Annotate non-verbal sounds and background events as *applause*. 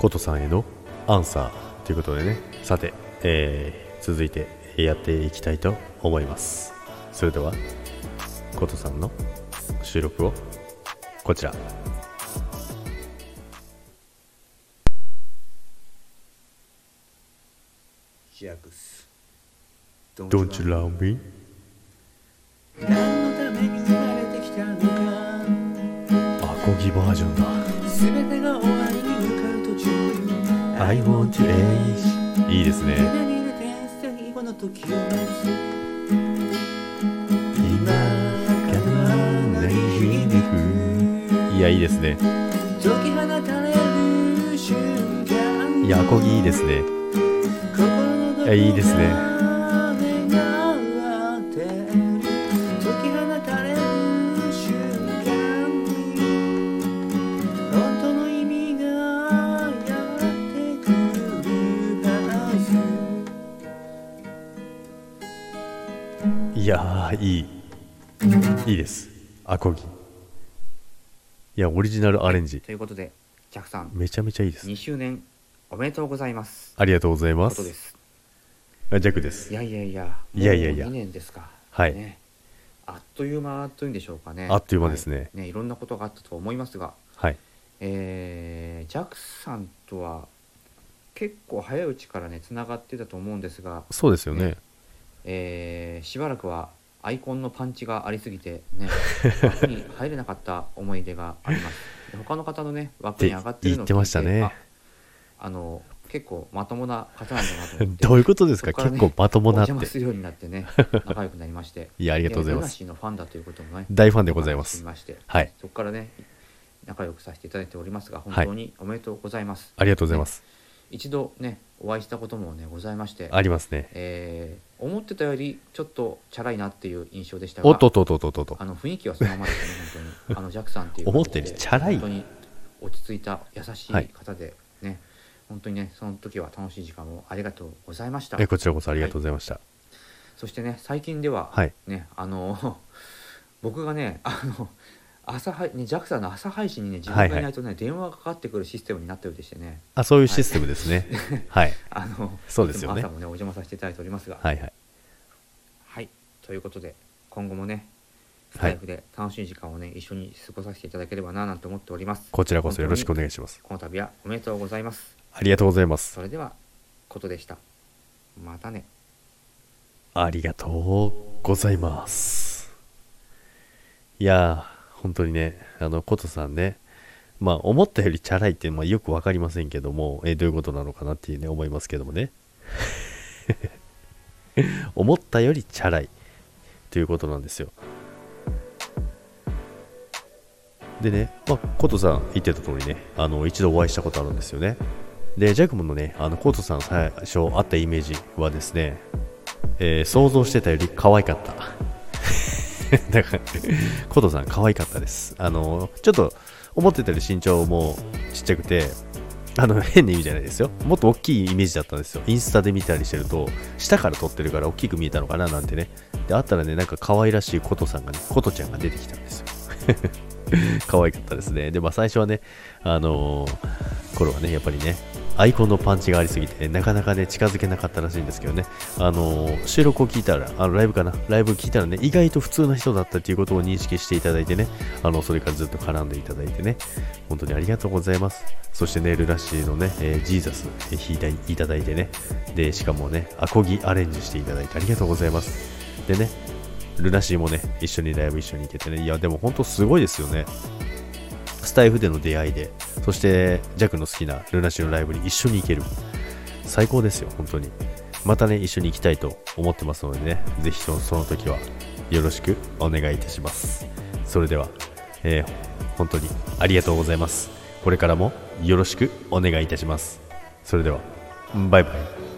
コトさんへのアンサーということでね。さて、えー、続いてやっていきたいと思います。それではコトさんの収録をこちら。ジャクス Don't you love me? 何のために生まれてきたのか。アコギバージョンだ。全てが終わ I want to age いいですね。今からない響くいやいいですね。いやアコギいいですね。いやいいですねやーいい。いいです。アコギ。いやオリジナルアレンジ。ということで、ジャクさん、めちゃめちゃいいです。2周年おめでとうございます。ありがとうございまということです。す。あジャックです。いやいやいや、いやいやいや。2年ですか。はい。ね、あっという間というんでしょうかね。あっという間ですね。はい。ね、いろんなことがあったと思いますが、はい。えー、ジャクさんとは結構早いうちからね、つながってたと思うんですが、そうですよね。ねえーしばらくはアイコンのパンチがありすぎてね *laughs* 枠に入れなかった思い出があります。で他の方のね枠に上がってるのを聞いってましたね。ああの結構まともな方なんだなと思って。*laughs* どういうことですか？ね結構まともなって。お邪魔するようになってね *laughs* 仲良くなりまして。いやありがとうございます。のファンだということもね大ファンでございます。知りましてはい。そこからね仲良くさせていただいておりますが本はい。当におめでとうございます、ありがとうございます。一度ねお会いしたこともねございまして。ありますね。えー思ってたよりちょっとチャラいなっていう印象でしたがおっとっとっとっとっとあの雰囲気はそのままですね本当に。*laughs* あのジャクさんっていう思ったよりチャラい。本当に落ち着いた優しいはい方でね、本当にねその時は楽しい時間をありがとうございました。えこちらこそありがとうございました。そしてね最近では、はい。ねあの *laughs* 僕がねあの朝配ね JAXA の朝配信にね自分がいないとね、電話がかかってくるシステムになったようでしてね。あそういうシステムですね。はい。*laughs* *laughs* あのそうですよね。朝もねお邪魔させていただいておりますが。はいはい。はい、ということで今後もねスはい。タイフで楽しい時間をね、一緒に過ごさせていただければななんて思っております。こちらこそよろしくお願いしします。この度はおめでとうございます。ありがとうございます。それではことでした。またね。ありがとうございます。いやー、本当にね、あの、コトさんね、まあ、思ったよりチャラいっていうのはよくわかりませんけども、えーどういうことなのかなっていうね、思いますけどもね。*laughs* 思ったよりチャラいということなんですよ。でね、まあ、コトさん言ってた通りね、あの、一度お会いしたことあるんですよね。で、ジャックもね、あの、コトさん最初会ったイメージはですね、えー想像してたより可愛かった。*laughs* だから、コトさん可愛かったです。あの、ちょっと思ってたより身長もちっちゃくて、あの、変な意味じゃないですよ。もっと大きいイメージだったんですよ。インスタで見たりしてると、下から撮ってるから大きく見えたのかななんてね。で、あったらね、なんか可愛らしいコトさんがね、コトちゃんが出てきたんですよ。*laughs* 可愛かったですね。で、まあ最初はね、あのー頃はね、やっぱりね、アイコンのパンチがありすぎて、なかなかね、近づけなかったらしいんですけどね、あのー収録を聞いたら、あのライブかな、ライブ聞いたらね、意外と普通な人だったっていうことを認識していただいてね、あの、それからずっと絡んでいただいてね、本当にありがとうございます。そしてね、ルラシーのね、えージーザス、えー弾いていただいてね、で、しかもね、アコギアレンジしていただいてありがとうございます。でね、ルナシーもね、一緒にライブ一緒に行けてね、いや、でも本当すごいですよね。スタイフでの出会いで、そして、ジャックの好きなルナシのライブに一緒に行ける。最高ですよ、本当に。またね、一緒に行きたいと思ってますのでね、ぜひそのその時はよろしくお願いいたします。それでは、えー本当にありがとうございます。これからもよろしくお願いいたします。それでは、バイバイ。